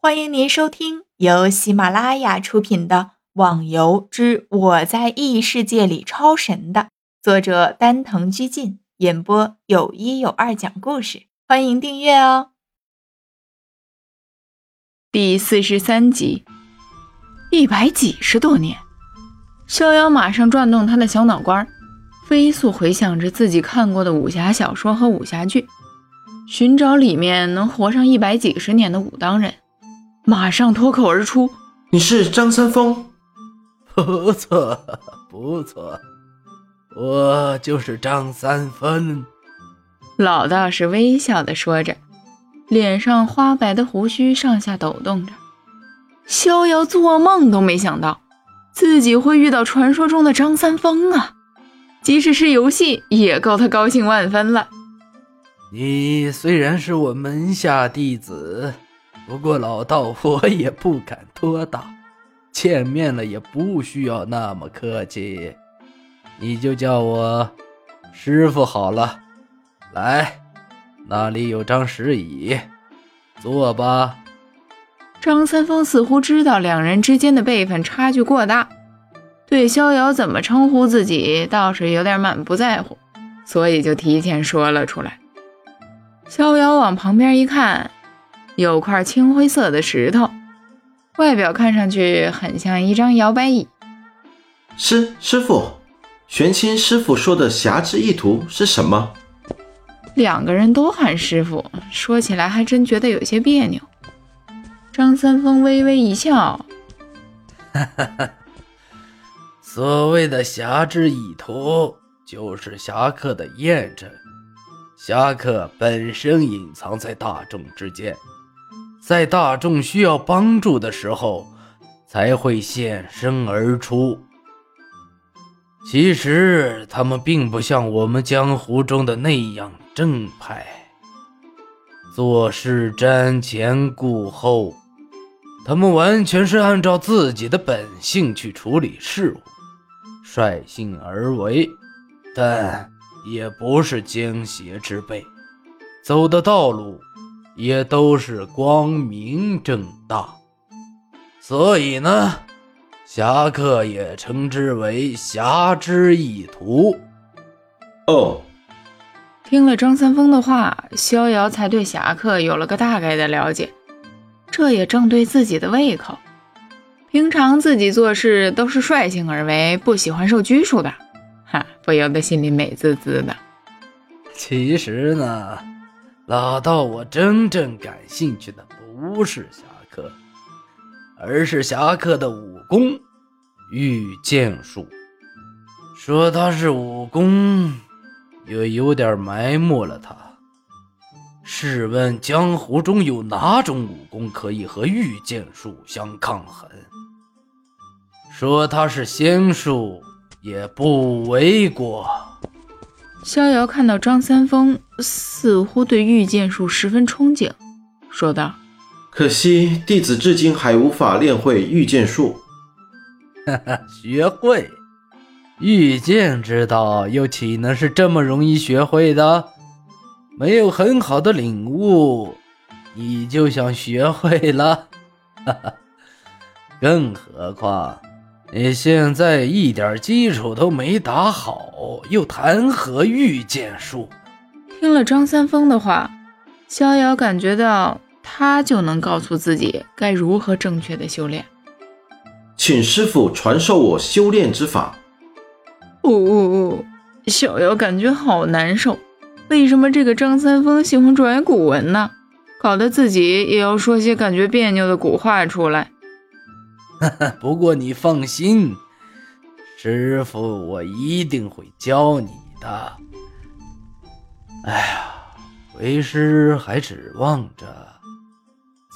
欢迎您收听由喜马拉雅出品的《网游之我在异世界里超神》的作者丹藤居进演播，有一有二讲故事。欢迎订阅哦。第四十三集，一百几十多年，逍遥马上转动他的小脑瓜，飞速回想着自己看过的武侠小说和武侠剧，寻找里面能活上一百几十年的武当人。马上脱口而出：“你是张三丰，不错不错，我就是张三丰。”老道士微笑的说着，脸上花白的胡须上下抖动着。逍遥做梦都没想到，自己会遇到传说中的张三丰啊！即使是游戏，也够他高兴万分了。你虽然是我门下弟子。不过老道我也不敢多大，见面了也不需要那么客气，你就叫我师傅好了。来，那里有张石椅，坐吧。张三丰似乎知道两人之间的辈分差距过大，对逍遥怎么称呼自己倒是有点满不在乎，所以就提前说了出来。逍遥往旁边一看。有块青灰色的石头，外表看上去很像一张摇摆椅。师师傅，玄清师傅说的侠之意图是什么？两个人都喊师傅，说起来还真觉得有些别扭。张三丰微微一笑：“哈哈哈，所谓的侠之意图，就是侠客的验证。侠客本身隐藏在大众之间。”在大众需要帮助的时候，才会现身而出。其实他们并不像我们江湖中的那样正派，做事瞻前顾后。他们完全是按照自己的本性去处理事物，率性而为，但也不是奸邪之辈，走的道路。也都是光明正大，所以呢，侠客也称之为侠之意图。哦，听了张三丰的话，逍遥才对侠客有了个大概的了解。这也正对自己的胃口。平常自己做事都是率性而为，不喜欢受拘束的，哈，不由得心里美滋滋的。其实呢。老道，我真正感兴趣的不是侠客，而是侠客的武功——御剑术。说他是武功，也有点埋没了他。试问江湖中有哪种武功可以和御剑术相抗衡？说他是仙术，也不为过。逍遥看到张三丰似乎对御剑术十分憧憬，说道：“可惜弟子至今还无法练会御剑术。哈哈，学会御剑之道，又岂能是这么容易学会的？没有很好的领悟，你就想学会了？哈 哈，更何况……”你现在一点基础都没打好，又谈何御剑术？听了张三丰的话，逍遥感觉到他就能告诉自己该如何正确的修炼。请师傅传授我修炼之法。呜呜呜！逍遥感觉好难受。为什么这个张三丰喜欢拽古文呢？搞得自己也要说些感觉别扭的古话出来。不过你放心，师傅，我一定会教你的。哎呀，为师还指望着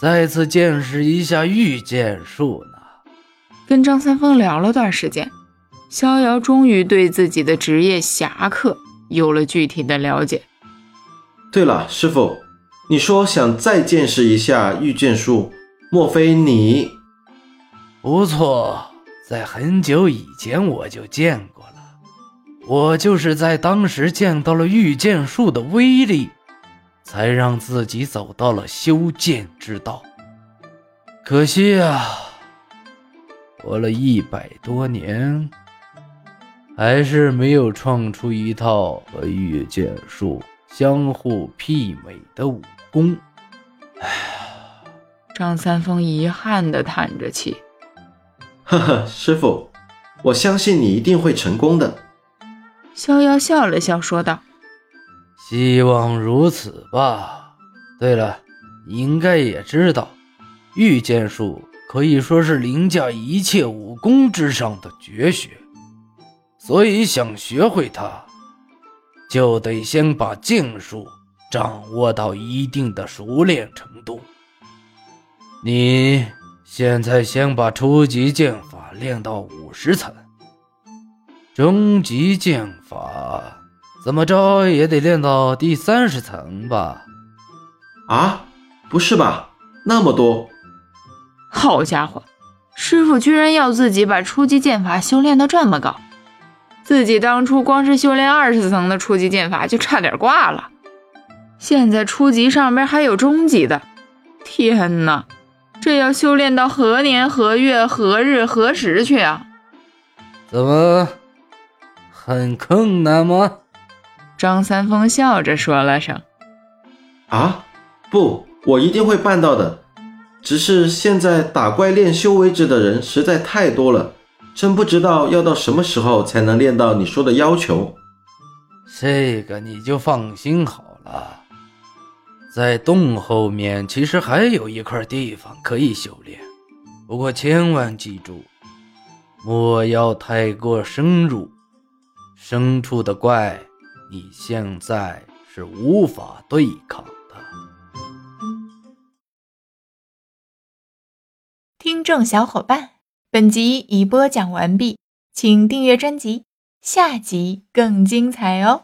再次见识一下御剑术呢。跟张三丰聊了段时间，逍遥终于对自己的职业侠客有了具体的了解。对了，师傅，你说想再见识一下御剑术，莫非你？不错，在很久以前我就见过了。我就是在当时见到了御剑术的威力，才让自己走到了修剑之道。可惜啊，活了一百多年，还是没有创出一套和御剑术相互媲美的武功。哎，张三丰遗憾地叹着气。呵呵，师傅，我相信你一定会成功的。逍遥笑了笑，说道：“希望如此吧。对了，你应该也知道。”御剑术可以说是凌驾一切武功之上的绝学，所以想学会它，就得先把剑术掌握到一定的熟练程度。你现在先把初级剑法练到五十层，中级剑法怎么着也得练到第三十层吧？啊，不是吧，那么多！好家伙，师傅居然要自己把初级剑法修炼到这么高，自己当初光是修炼二十层的初级剑法就差点挂了，现在初级上边还有中级的，天哪，这要修炼到何年何月何日何时去啊？怎么很困难吗？张三丰笑着说了声：“啊，不，我一定会办到的。”只是现在打怪练修为值的人实在太多了，真不知道要到什么时候才能练到你说的要求。这个你就放心好了，在洞后面其实还有一块地方可以修炼，不过千万记住，莫要太过深入。深处的怪，你现在是无法对抗的。听众小伙伴，本集已播讲完毕，请订阅专辑，下集更精彩哦。